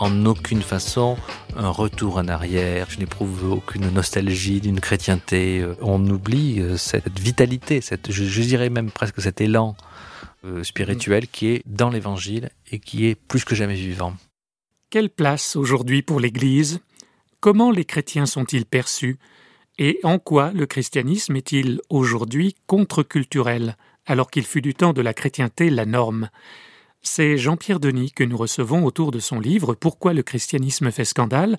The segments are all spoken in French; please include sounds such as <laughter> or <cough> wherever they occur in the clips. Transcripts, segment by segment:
en aucune façon un retour en arrière. Je n'éprouve aucune nostalgie d'une chrétienté. On oublie euh, cette vitalité, cette, je, dirais même presque cet élan euh, spirituel qui est dans l'Évangile et qui est plus que jamais vivant. Quelle place aujourd'hui pour l'Église? Comment les chrétiens sont-ils perçus? Et en quoi le christianisme est-il aujourd'hui contre-culturel, alors qu'il fut du temps de la chrétienté la norme? C'est Jean-Pierre Denis que nous recevons autour de son livre Pourquoi le christianisme fait scandale,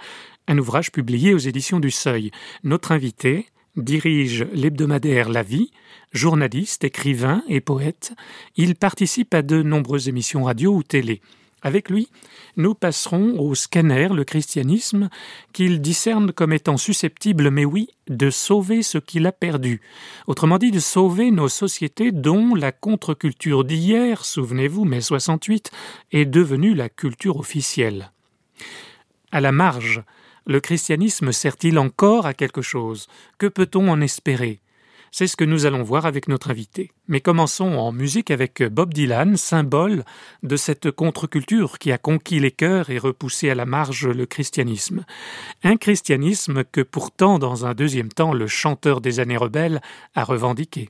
un ouvrage publié aux éditions du Seuil. Notre invité dirige l'hebdomadaire La Vie, journaliste, écrivain et poète. Il participe à de nombreuses émissions radio ou télé. Avec lui, nous passerons au scanner le christianisme qu'il discerne comme étant susceptible, mais oui, de sauver ce qu'il a perdu. Autrement dit, de sauver nos sociétés dont la contre-culture d'hier, souvenez-vous, mai 68, est devenue la culture officielle. À la marge, le christianisme sert-il encore à quelque chose? Que peut-on en espérer? C'est ce que nous allons voir avec notre invité. Mais commençons en musique avec Bob Dylan, symbole de cette contre-culture qui a conquis les cœurs et repoussé à la marge le christianisme. Un christianisme que pourtant, dans un deuxième temps, le chanteur des années rebelles a revendiqué.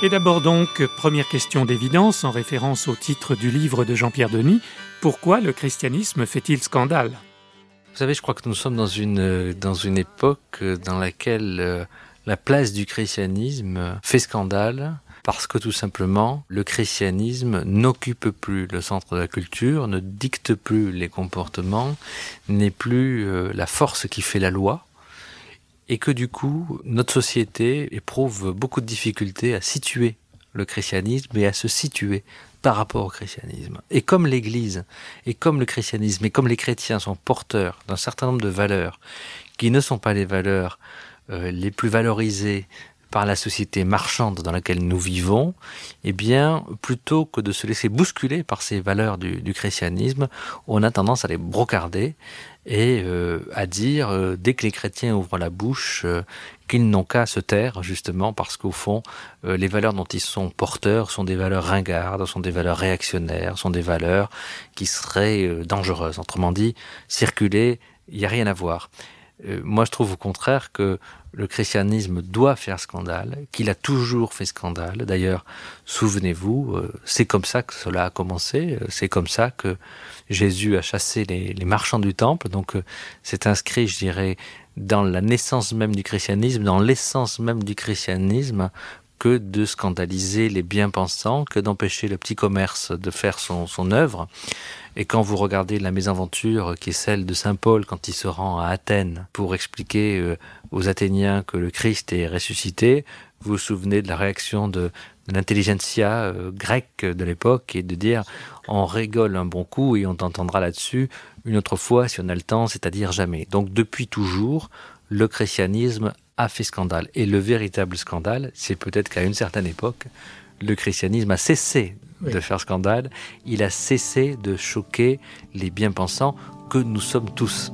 Et d'abord donc, première question d'évidence en référence au titre du livre de Jean-Pierre Denis, pourquoi le christianisme fait-il scandale? Vous savez, je crois que nous sommes dans une, dans une époque dans laquelle euh, la place du christianisme fait scandale parce que tout simplement, le christianisme n'occupe plus le centre de la culture, ne dicte plus les comportements, n'est plus euh, la force qui fait la loi, et que du coup, notre société éprouve beaucoup de difficultés à situer le christianisme et à se situer par rapport au christianisme. Et comme l'Église, et comme le christianisme, et comme les chrétiens sont porteurs d'un certain nombre de valeurs qui ne sont pas les valeurs euh, les plus valorisées par la société marchande dans laquelle nous vivons, eh bien, plutôt que de se laisser bousculer par ces valeurs du, du christianisme, on a tendance à les brocarder et euh, à dire, euh, dès que les chrétiens ouvrent la bouche, euh, qu'ils n'ont qu'à se taire, justement, parce qu'au fond, les valeurs dont ils sont porteurs sont des valeurs ringardes, sont des valeurs réactionnaires, sont des valeurs qui seraient dangereuses. Autrement dit, circuler, il n'y a rien à voir. moi, je trouve au contraire que le christianisme doit faire scandale, qu'il a toujours fait scandale. D'ailleurs, souvenez-vous, c'est comme ça que cela a commencé, c'est comme ça que Jésus a chassé les, marchands du temple, donc euh, c'est inscrit, je dirais, dans la naissance même du christianisme, dans l'essence même du christianisme, que de scandaliser les bien-pensants, que d'empêcher le petit commerce de faire son, œuvre. Et quand vous regardez la mésaventure qui est celle de Saint Paul quand il se rend à Athènes pour expliquer euh, aux Athéniens que le Christ est ressuscité, vous vous souvenez de la réaction de, l'intelligentsia euh, grecque de l'époque et de dire on rigole un bon coup et on t'entendra là-dessus une autre fois si on a le temps, c'est-à-dire jamais. Donc depuis toujours, le christianisme a fait scandale. Et le véritable scandale, c'est peut-être qu'à une certaine époque, le christianisme a cessé de faire scandale, il a cessé de choquer les bien-pensants que nous sommes tous.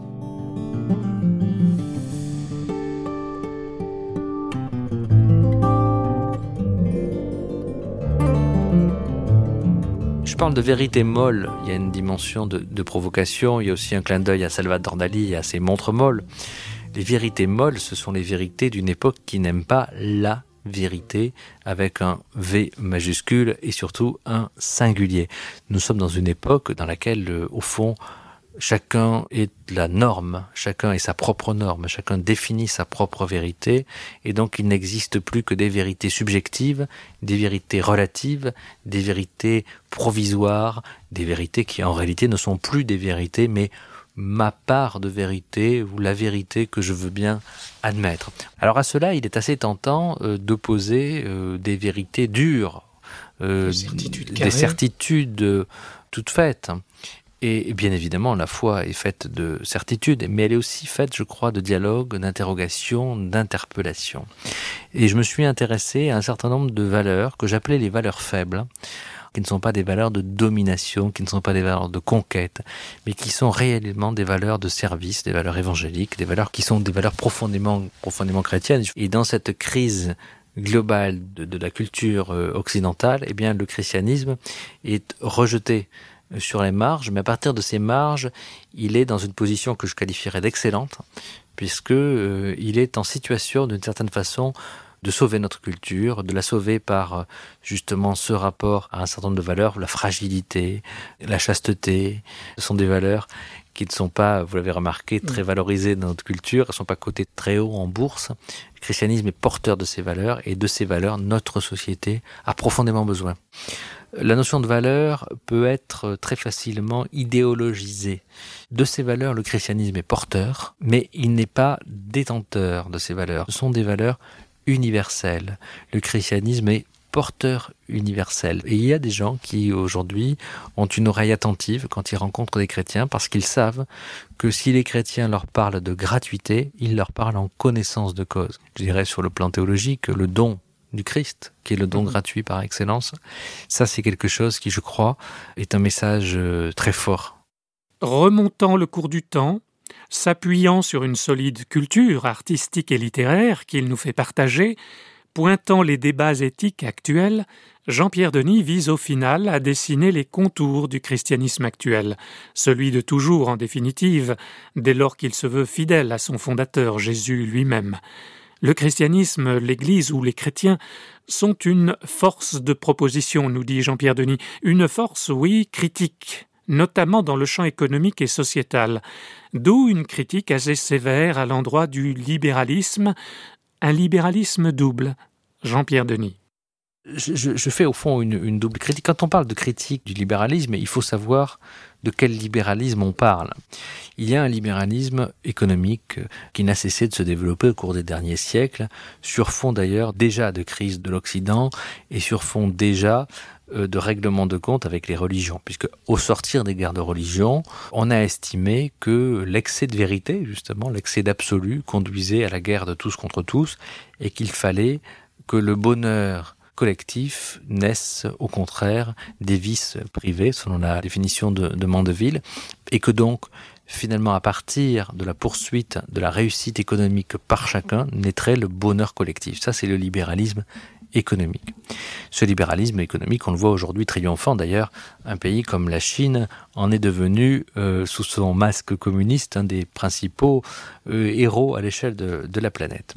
je parle de vérité molle, il y a une dimension de, provocation, il y a aussi un clin d'œil à Salvador Dali et à ses montres molles. Les vérités molles, ce sont les vérités d'une époque qui n'aime pas la vérité avec un V majuscule et surtout un singulier. Nous sommes dans une époque dans laquelle, euh, au fond, Chacun est la norme, chacun est sa propre norme, chacun définit sa propre vérité, et donc il n'existe plus que des vérités subjectives, des vérités relatives, des vérités provisoires, des vérités qui en réalité ne sont plus des vérités, mais ma part de vérité ou la vérité que je veux bien admettre. Alors à cela, il est assez tentant euh, d'opposer euh, des vérités dures, euh, des certitudes toutes faites. Et bien évidemment, la foi est faite de certitudes, mais elle est aussi faite, je crois, de dialogue, d'interrogation, d'interpellation. Et je me suis intéressé à un certain nombre de valeurs que j'appelais les valeurs faibles qui ne sont pas des valeurs de domination, qui ne sont pas des valeurs de conquête, mais qui sont réellement des valeurs de service, des valeurs évangéliques, des valeurs qui sont des valeurs profondément, profondément chrétiennes. Et dans cette crise globale de, la culture euh, occidentale, eh bien, le christianisme est rejeté sur les marges, mais à partir de ces marges, il est dans une position que je qualifierais d'excellente, puisque euh, il est en situation d'une certaine façon de sauver notre culture, de la sauver par euh, justement ce rapport à un certain nombre de valeurs, la fragilité, la chasteté, ce sont des valeurs qui ne sont pas, vous l'avez remarqué, très mm. valorisées dans notre culture, elles ne sont pas cotées très haut en bourse. Le christianisme est porteur de ces valeurs et de ces valeurs, notre société a profondément besoin. La notion de valeur peut être très facilement idéologisée. De ces valeurs, le christianisme est porteur, mais il n'est pas détenteur de ces valeurs. Ce sont des valeurs universelles. Le christianisme est porteur universel. Et il y a des gens qui aujourd'hui ont une oreille attentive quand ils rencontrent des chrétiens parce qu'ils savent que si les chrétiens leur parlent de gratuité, ils leur parlent en connaissance de cause. Je dirais sur le plan théologique, le don du Christ, qui est le don mhm. gratuit par excellence. Ça, c'est quelque chose qui, je crois, est un message euh, très fort. Remontant le cours du temps, s'appuyant sur une solide culture artistique et littéraire qu'il nous fait partager, pointant les débats éthiques actuels, Jean-Pierre Denis vise au final à dessiner les contours du christianisme actuel, celui de toujours en définitive, dès lors qu'il se veut fidèle à son fondateur Jésus lui-même. Le christianisme, l'Église ou les chrétiens sont une force de proposition, nous dit Jean-Pierre Denis, une force, oui, critique, notamment dans le champ économique et sociétal, d'où une critique assez sévère à l'endroit du libéralisme, un libéralisme double. Jean-Pierre Denis. Je, fais au fond une, double critique. Quand on parle de critique du libéralisme, il faut savoir de quel libéralisme on parle. Il y a un libéralisme économique qui n'a cessé de se développer au cours des derniers siècles, sur fond d'ailleurs déjà de crise de l'Occident et sur fond déjà de règlement de compte avec les religions, puisque au sortir des guerres de religion, on a estimé que l'excès de vérité, justement, l'excès d'absolu, conduisait à la guerre de tous contre tous, et qu'il fallait que le bonheur collectif naisse au contraire des vices privés, selon la définition de, de Mandeville, et que donc finalement à partir de la poursuite de la réussite économique par chacun naîtrait le bonheur collectif. Ça c'est le libéralisme économique. Ce libéralisme économique, on le voit aujourd'hui triomphant d'ailleurs, un pays comme la Chine en est devenu, euh, sous son masque communiste, un des principaux euh, héros à l'échelle de, la planète.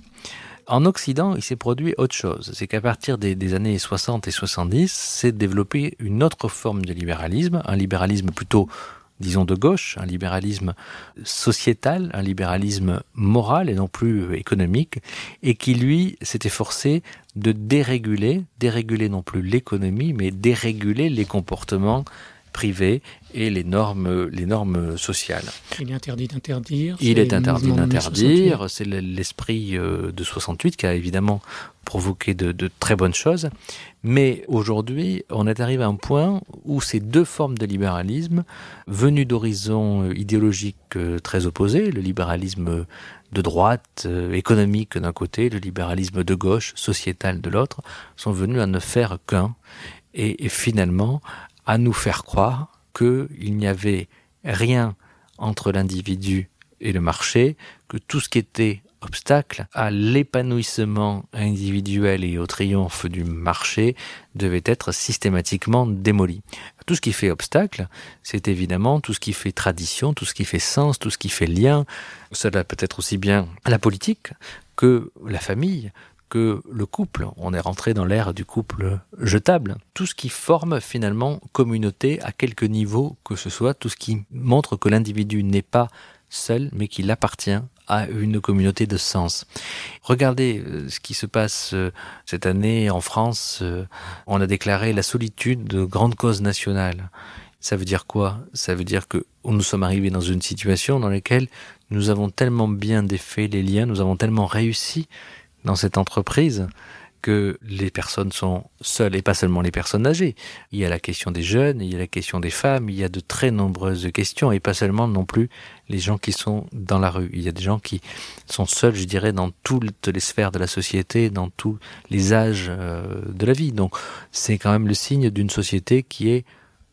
En Occident, il s'est produit autre chose. C'est qu'à partir des, des, années 60 et 70, s'est développé une autre forme de libéralisme, un libéralisme plutôt disons de gauche, un libéralisme sociétal, un libéralisme moral et non plus économique, et qui lui s'était forcé de déréguler, déréguler non plus l'économie, mais déréguler les comportements privés et les normes, les normes sociales. Il est interdit d'interdire. Il est interdit d'interdire. C'est l'esprit euh, de 68 qui a évidemment provoqué de, de très bonnes choses. Mais aujourd'hui, on est arrivé à un point où ces deux formes de libéralisme, venues d'horizons euh, idéologiques euh, très opposés, le libéralisme de droite économique d'un côté, le libéralisme de gauche sociétal de l'autre, sont venus à ne faire qu'un. Et, et finalement, à nous faire croire qu'il n'y avait rien entre l'individu et le marché, que tout ce qui était obstacle à l'épanouissement individuel et au triomphe du marché devait être systématiquement démoli. Tout ce qui fait obstacle, c'est évidemment tout ce qui fait tradition, tout ce qui fait sens, tout ce qui fait lien. Cela peut être aussi bien la politique que la famille, que le couple. On est rentré dans l'ère du couple jetable. Tout ce qui forme finalement communauté à quelque niveau que ce soit, tout ce qui montre que l'individu n'est pas seul, mais qu'il appartient à une communauté de sens. Regardez euh, ce qui se passe euh, cette année en France. Euh, on a déclaré la solitude de grande cause nationale. Ça veut dire quoi? Ça veut dire que nous sommes arrivés dans une situation dans laquelle nous avons tellement bien défait les liens, nous avons tellement réussi dans cette entreprise que les personnes sont seules et pas seulement les personnes âgées. Il y a la question des jeunes, il y a la question des femmes, il y a de très nombreuses questions et pas seulement non plus les gens qui sont dans la rue. Il y a des gens qui sont seuls, je dirais, dans toutes les sphères de la société, dans tous les âges euh, de la vie. Donc c'est quand même le signe d'une société qui est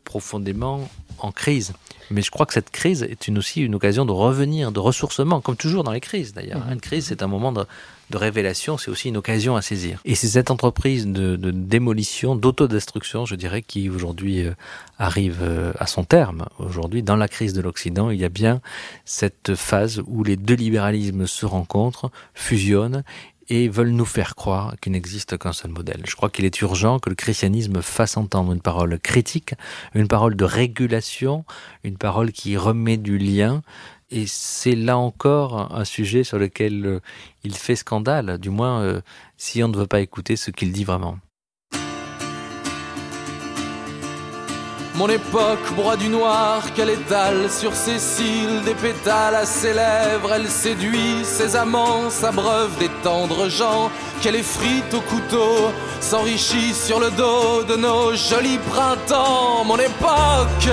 profondément en crise. Mais je crois que cette crise est une aussi une occasion de revenir, de ressourcement, comme toujours dans les crises d'ailleurs. Mmh. Une crise, c'est un moment de, de révélation, c'est aussi une occasion à saisir. Et c'est cette entreprise de, démolition, d'autodestruction, je dirais, qui aujourd'hui euh, arrive euh, à son terme. Aujourd'hui, dans la crise de l'Occident, il y a bien cette phase où les deux libéralismes se rencontrent, fusionnent et veulent nous faire croire qu'il n'existe qu'un seul modèle. Je crois qu'il est urgent que le christianisme fasse entendre une parole critique, une parole de régulation, une parole qui remet du lien. Et c'est là encore un sujet sur lequel euh, il fait scandale, du moins euh, si on ne veut pas écouter ce qu'il dit vraiment. Mon époque broie du noir qu'elle étale sur ses cils, des pétales à ses lèvres, elle séduit ses amants, s'abreuve des tendres gens, qu'elle effrite au couteau, s'enrichit sur le dos de nos jolis printemps. Mon époque,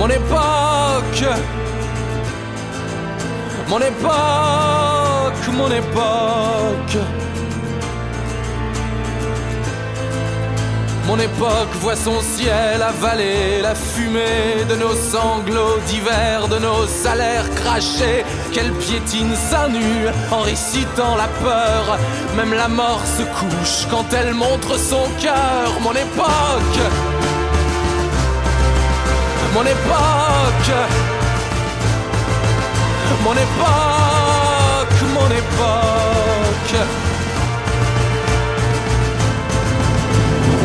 mon époque, mon époque, mon époque. Mon époque voit son ciel avaler la fumée de nos sanglots d'hiver, de nos salaires crachés, qu'elle piétine sa nue en récitant la peur. Même la mort se couche quand elle montre son cœur. Mon époque, mon époque, mon époque, mon époque.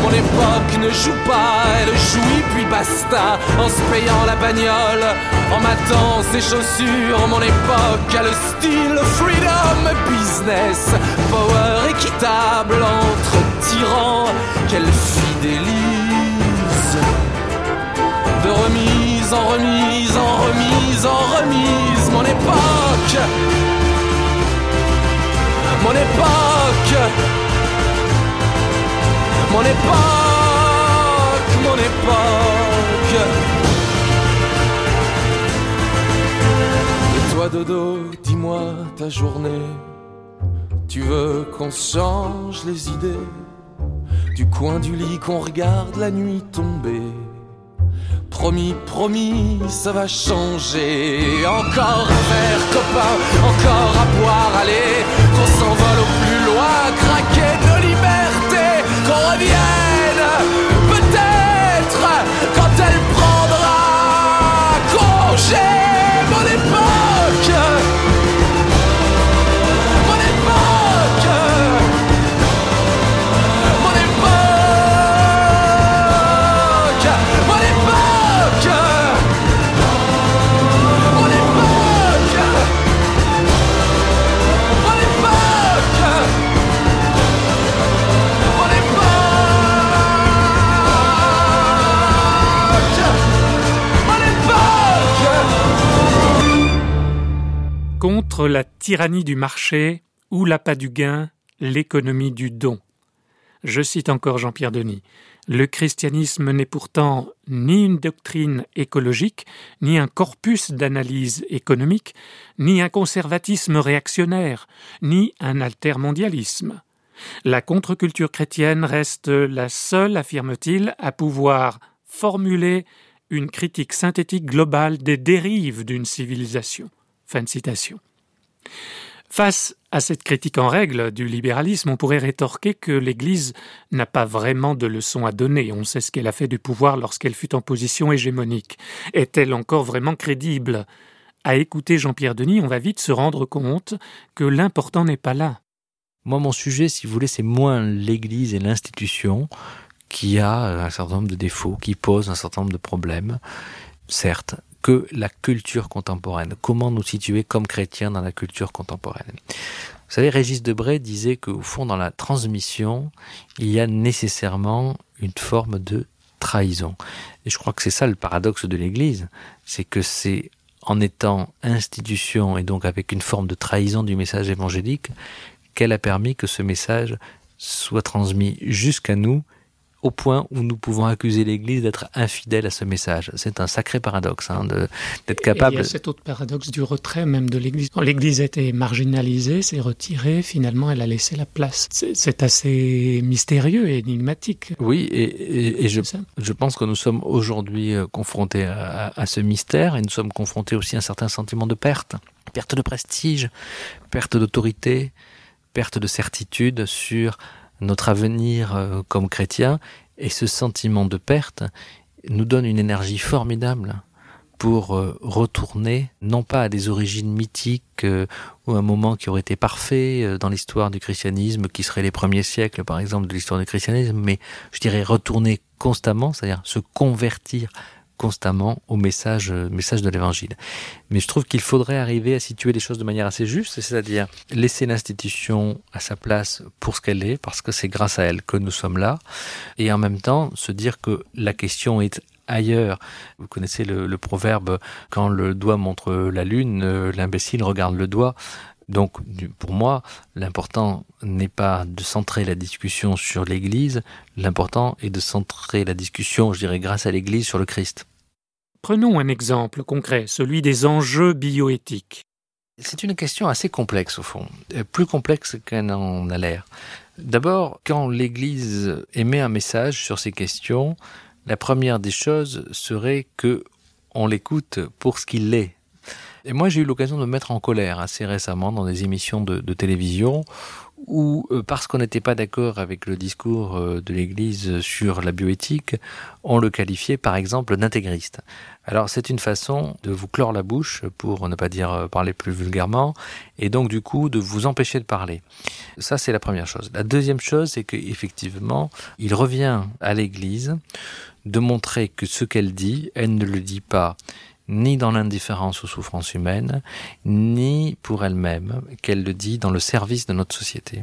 Mon époque ne joue pas, elle jouit puis basta. En se payant la bagnole, en matant ses chaussures. Mon époque a le style freedom business Power équitable entre tyrans qu'elle fidélise De remise en remise, en remise, en remise Mon époque Mon époque mon époque, mon époque. Et toi, Dodo, dis-moi ta journée. Tu veux qu'on change les idées du coin du lit qu'on regarde la nuit tomber? Promis, promis, ça va changer. Encore un verre, copain, encore à boire, allez, qu'on s'envole au plus loin, craquer de liberté, qu'on revienne, peut-être, quand elle Contre la tyrannie du marché ou l'appât du gain, l'économie du don. Je cite encore Jean-Pierre Denis. Le christianisme n'est pourtant ni une doctrine écologique, ni un corpus d'analyse économique, ni un conservatisme réactionnaire, ni un altermondialisme. La contre-culture chrétienne reste la seule, affirme-t-il, à pouvoir formuler une critique synthétique globale des dérives d'une civilisation. Fin citation. Face à cette critique en règle du libéralisme, on pourrait rétorquer que l'Église n'a pas vraiment de leçons à donner. On sait ce qu'elle a fait du pouvoir lorsqu'elle fut en position hégémonique. Est-elle encore vraiment crédible? À écouter Jean-Pierre Denis, on va vite se rendre compte que l'important n'est pas là. Moi, mon sujet, si vous voulez, c'est moins l'Église et l'institution qui a un certain nombre de défauts, qui pose un certain nombre de problèmes, certes, que la culture contemporaine. Comment nous situer comme chrétiens dans la culture contemporaine? Vous savez, Régis Debray disait qu'au fond, dans la transmission, il y a nécessairement une forme de trahison. Et je crois que c'est ça le paradoxe de l'Église, c'est que c'est en étant institution et donc avec une forme de trahison du message évangélique qu'elle a permis que ce message soit transmis jusqu'à nous au point où nous pouvons accuser l'Église d'être infidèle à ce message. C'est un sacré paradoxe hein, d'être capable. il y a cet autre paradoxe du retrait même de l'Église. Quand l'Église était marginalisée, s'est retirée, finalement elle a laissé la place. C'est assez mystérieux et énigmatique. Oui, et, et, je, je, pense que nous sommes aujourd'hui euh, confrontés à, à, ce mystère et nous sommes confrontés aussi à un certain sentiment de perte. Perte de prestige, perte d'autorité, perte de certitude sur notre avenir euh, comme chrétien, et ce sentiment de perte nous donne une énergie formidable pour euh, retourner non pas à des origines mythiques euh, ou un moment qui aurait été parfait dans l'histoire du christianisme, qui serait les premiers siècles par exemple de l'histoire du christianisme, mais je dirais retourner constamment, c'est-à-dire se convertir constamment au message, euh, message de l'évangile. Mais je trouve qu'il faudrait arriver à situer les choses de manière assez juste, c'est-à-dire laisser l'institution à sa place pour ce qu'elle est, parce que c'est grâce à elle que nous sommes là, et en même temps se dire que la question est ailleurs. Vous connaissez le, le proverbe quand le doigt montre la lune, euh, l'imbécile regarde le doigt. Donc, pour moi, l'important n'est pas de centrer la discussion sur l'Église, l'important est de centrer la discussion, je dirais, grâce à l'Église, sur le Christ. Prenons un exemple concret, celui des enjeux bioéthiques. C'est une question assez complexe, au fond, euh, plus complexe qu'elle en a l'air. D'abord, quand l'Église émet un message sur ces questions, la première des choses serait que on l'écoute pour ce qu'il est, et moi, j'ai eu l'occasion de me mettre en colère assez récemment dans des émissions de, télévision où, euh, parce qu'on n'était pas d'accord avec le discours euh, de l'Église sur la bioéthique, on le qualifiait par exemple d'intégriste. Alors c'est une façon de vous clore la bouche, pour ne pas dire euh, parler plus vulgairement, et donc du coup de vous empêcher de parler. Ça c'est la première chose. La deuxième chose, c'est qu'effectivement, il revient à l'Église de montrer que ce qu'elle dit, elle ne le dit pas ni dans l'indifférence aux souffrances humaines, ni pour elle-même, qu'elle le dit dans le service de notre société.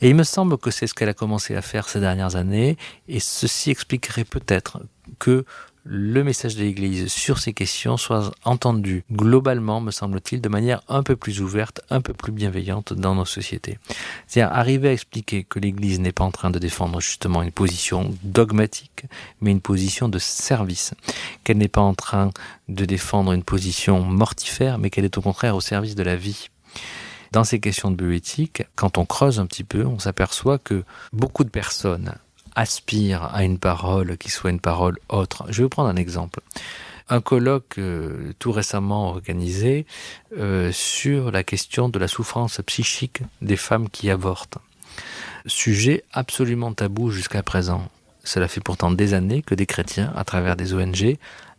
Et il me semble que c'est ce qu'elle a commencé à faire ces dernières années, et ceci expliquerait peut-être que le message de l'Église sur ces questions soit entendu globalement, me semble-t-il, de manière un peu plus ouverte, un peu plus bienveillante dans nos sociétés. C'est-à-dire arriver à expliquer que l'Église n'est pas en train de défendre justement une position dogmatique, mais une position de service, qu'elle n'est pas en train de défendre une position mortifère, mais qu'elle est au contraire au service de la vie. Dans ces questions de bioéthique, quand on creuse un petit peu, on s'aperçoit que beaucoup de personnes aspirent à une parole qui soit une parole autre. Je vais vous prendre un exemple un colloque euh, tout récemment organisé euh, sur la question de la souffrance psychique des femmes qui avortent. Sujet absolument tabou jusqu'à présent. Cela fait pourtant des années que des chrétiens, à travers des ONG,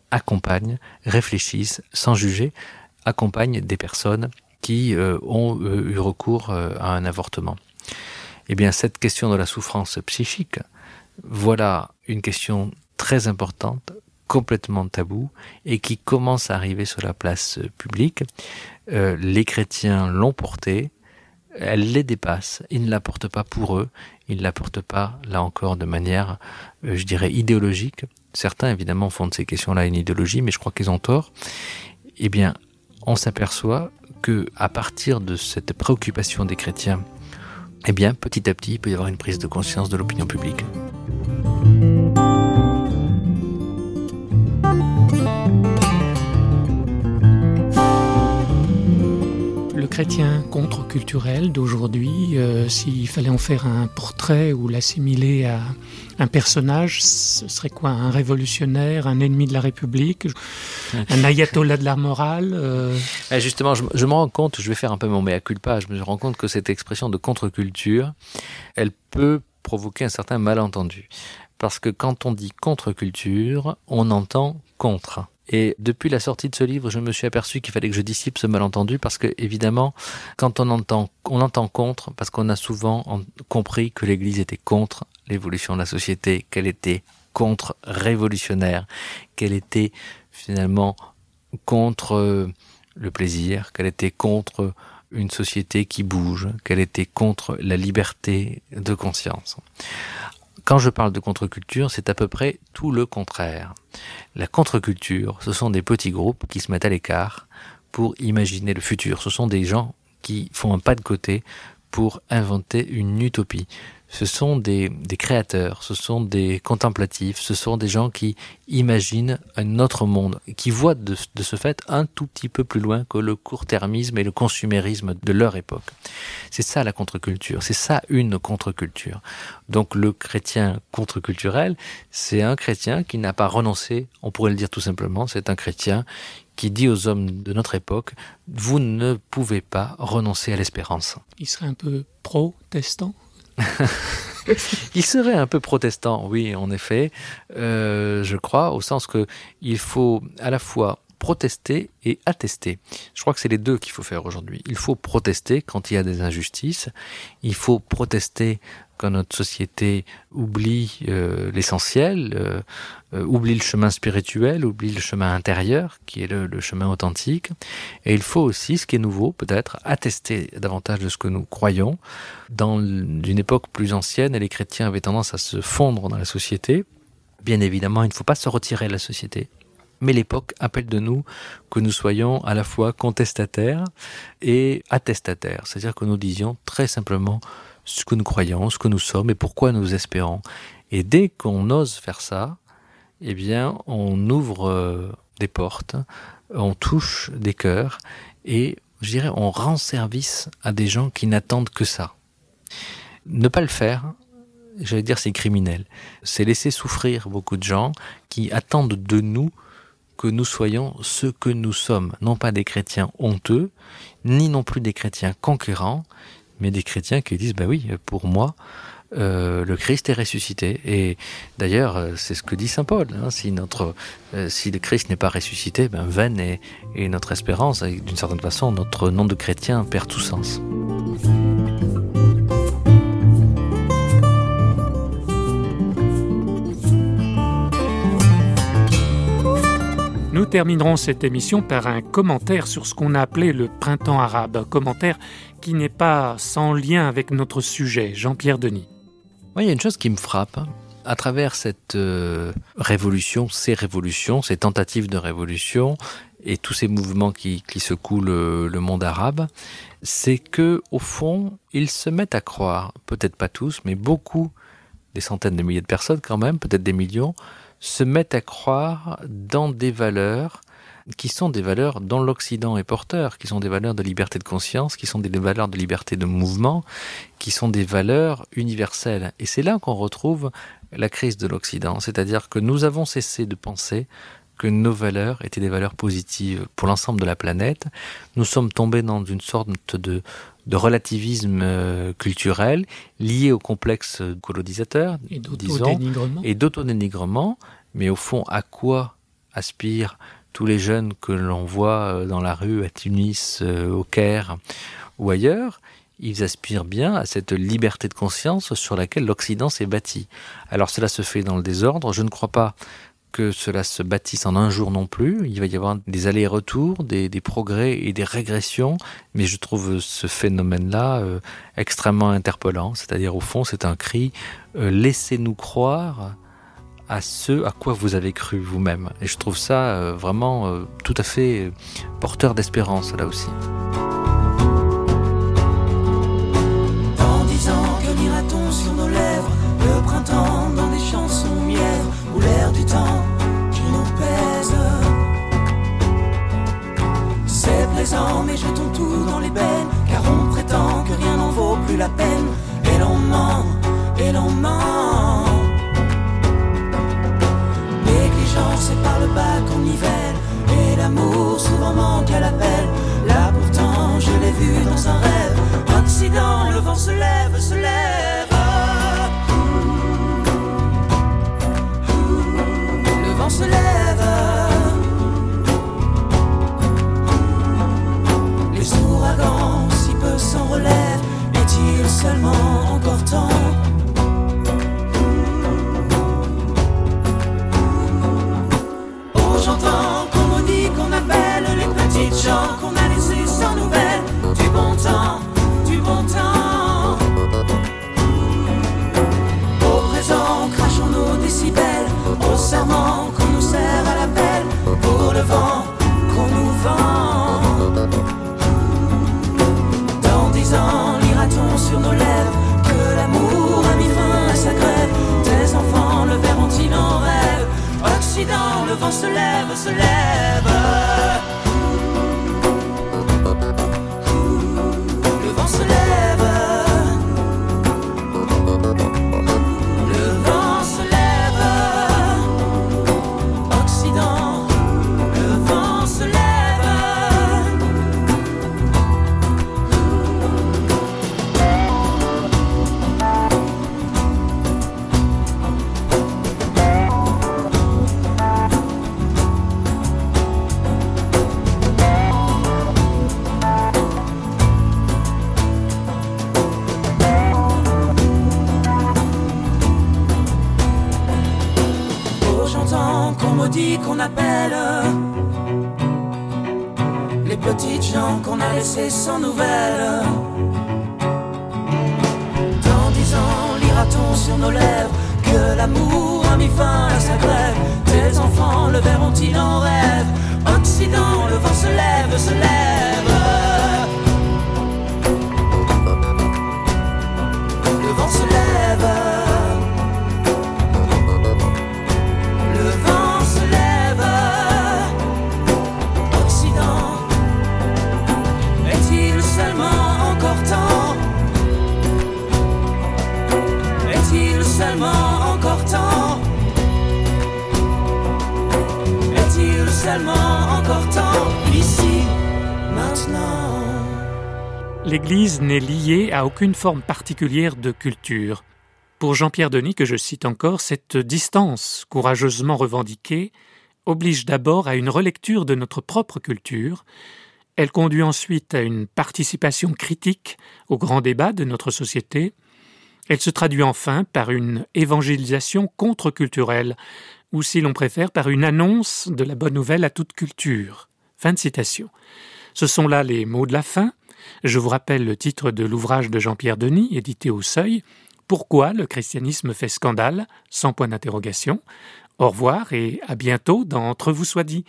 accompagnent, réfléchissent, sans juger, accompagnent des personnes qui euh, ont eu recours à un avortement. Eh bien, cette question de la souffrance psychique, voilà une question très importante, complètement tabou et qui commence à arriver sur la place euh, publique. Euh, les chrétiens l'ont portée, elle les dépasse, ils ne la portent pas pour eux, ils ne la portent pas, là encore, de manière, euh, je dirais, idéologique. Certains, évidemment, font de ces questions-là une idéologie, mais je crois qu'ils ont tort. Eh bien, on s'aperçoit que, à partir de cette préoccupation des chrétiens, eh bien, petit à petit, il peut y avoir une prise de conscience de l'opinion publique. Chrétien contre-culturel d'aujourd'hui, euh, s'il fallait en faire un portrait ou l'assimiler à un personnage, ce serait quoi Un révolutionnaire, un ennemi de la République, un <laughs> ayatollah de l'art moral euh? eh, Justement, je, je, me rends compte, je vais faire un peu mon mea culpa, je me rends compte que cette expression de contre-culture, elle peut provoquer un certain malentendu. Parce que quand on dit contre-culture, on entend contre. Et depuis la sortie de ce livre, je me suis aperçu qu'il fallait que je dissipe ce malentendu parce que, évidemment, quand on entend, on entend contre, parce qu'on a souvent compris que l'Église était contre l'évolution de la société, qu'elle était contre-révolutionnaire, qu'elle était finalement contre euh, le plaisir, qu'elle était contre une société qui bouge, qu'elle était contre la liberté de conscience. Quand je parle de contre-culture, c'est à peu près tout le contraire. La contre-culture, ce sont des petits groupes qui se mettent à l'écart pour imaginer le futur. Ce sont des gens qui font un pas de côté pour inventer une utopie ce sont des, créateurs, ce sont des contemplatifs, ce sont des gens qui imaginent un autre monde, qui voient de, ce fait un tout petit peu plus loin que le court-termisme et le consumérisme de leur époque. C'est ça la contre-culture, c'est ça une contre-culture. Donc le chrétien contre-culturel, c'est un chrétien qui n'a pas renoncé, on pourrait le dire tout simplement, c'est un chrétien qui dit aux hommes de notre époque, vous ne pouvez pas renoncer à l'espérance. Il serait un peu protestant <laughs> il serait un peu protestant, oui, en effet, euh, je crois, au sens que il faut à la fois protester et attester. Je crois que c'est les deux qu'il faut faire aujourd'hui. Il faut protester quand il y a des injustices. Il faut protester quand notre société oublie euh, l'essentiel, euh, euh, oublie le chemin spirituel, oublie le chemin intérieur, qui est le, le, chemin authentique. Et il faut aussi, ce qui est nouveau peut-être, attester davantage de ce que nous croyons. Dans une époque plus ancienne, les chrétiens avaient tendance à se fondre dans la société. Bien évidemment, il ne faut pas se retirer de la société mais l'époque appelle de nous que nous soyons à la fois contestataires et attestataires, c'est-à-dire que nous disions très simplement ce que nous croyons, ce que nous sommes et pourquoi nous espérons. Et dès qu'on ose faire ça, eh bien, on ouvre euh, des portes, on touche des cœurs et, je dirais, on rend service à des gens qui n'attendent que ça. Ne pas le faire, j'allais dire, c'est criminel. C'est laisser souffrir beaucoup de gens qui attendent de nous que nous soyons ce que nous sommes, non pas des chrétiens honteux, ni non plus des chrétiens conquérants, mais des chrétiens qui disent, bah oui, pour moi, euh, le Christ est ressuscité. Et d'ailleurs, euh, c'est ce que dit saint Paul. Hein, si notre, euh, si le Christ n'est pas ressuscité, ben vaine est, est notre espérance. Et d'une certaine façon, notre nom de chrétien perd tout sens. Nous terminerons cette émission par un commentaire sur ce qu'on a appelé le printemps arabe, un commentaire qui n'est pas sans lien avec notre sujet, Jean-Pierre Denis. il y a une chose qui me frappe hein. à travers cette euh, révolution, ces révolutions, ces tentatives de révolution et tous ces mouvements qui, secouent le, le, monde arabe, c'est que au fond, ils se mettent à croire, peut-être pas tous, mais beaucoup, des centaines de milliers de personnes quand même, peut-être des millions, se mettent à croire dans des valeurs qui sont des valeurs dont l'Occident est porteur, qui sont des valeurs de liberté de conscience, qui sont des valeurs de liberté de mouvement, qui sont des valeurs universelles. Et c'est là qu'on retrouve la crise de l'Occident, c'est-à-dire que nous avons cessé de penser que nos valeurs étaient des valeurs positives pour l'ensemble de la planète. Nous sommes tombés dans une sorte de, de relativisme euh, culturel lié au complexe colonisateur, et d'autodénigrement. Mais au fond, à quoi aspirent tous les jeunes que l'on voit euh, dans la rue à Tunis, euh, au Caire ou ailleurs? Ils aspirent bien à cette liberté de conscience sur laquelle l'Occident s'est bâti. Alors cela se fait dans le désordre. Je ne crois pas que cela se bâtisse en un jour non plus. Il va y avoir des allers-retours, des, progrès et des régressions, mais je trouve ce phénomène-là euh, extrêmement interpellant. C'est-à-dire, au fond, c'est un cri euh, laissez-nous croire à ce à quoi vous avez cru vous-même. Et je trouve ça euh, vraiment tout à fait porteur d'espérance, là aussi. Qu'on appelle les petites gens qu'on a laissées sans nouvelles. Dans dix ans, lira-t-on sur nos lèvres que l'amour a mis fin à sa grève? Tes enfants le verront-ils en rêve? Occident, le vent se lève, se lève. L'Église n'est liée à aucune forme particulière de culture. Pour Jean-Pierre Denis, que je cite encore, cette distance courageusement revendiquée oblige d'abord à une relecture de notre propre culture, elle conduit ensuite à une participation critique au grand débat de notre société, elle se traduit enfin par une évangélisation contre-culturelle, ou si l'on préfère par une annonce de la bonne nouvelle à toute culture. Fin de citation. Ce sont là les mots de la fin. Je vous rappelle le titre de l'ouvrage de Jean-Pierre Denis, édité au Seuil. Pourquoi le christianisme fait scandale? Sans point d'interrogation. Au revoir et à bientôt dans Entre vous soit dit,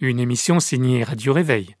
une émission signée Radio Réveil.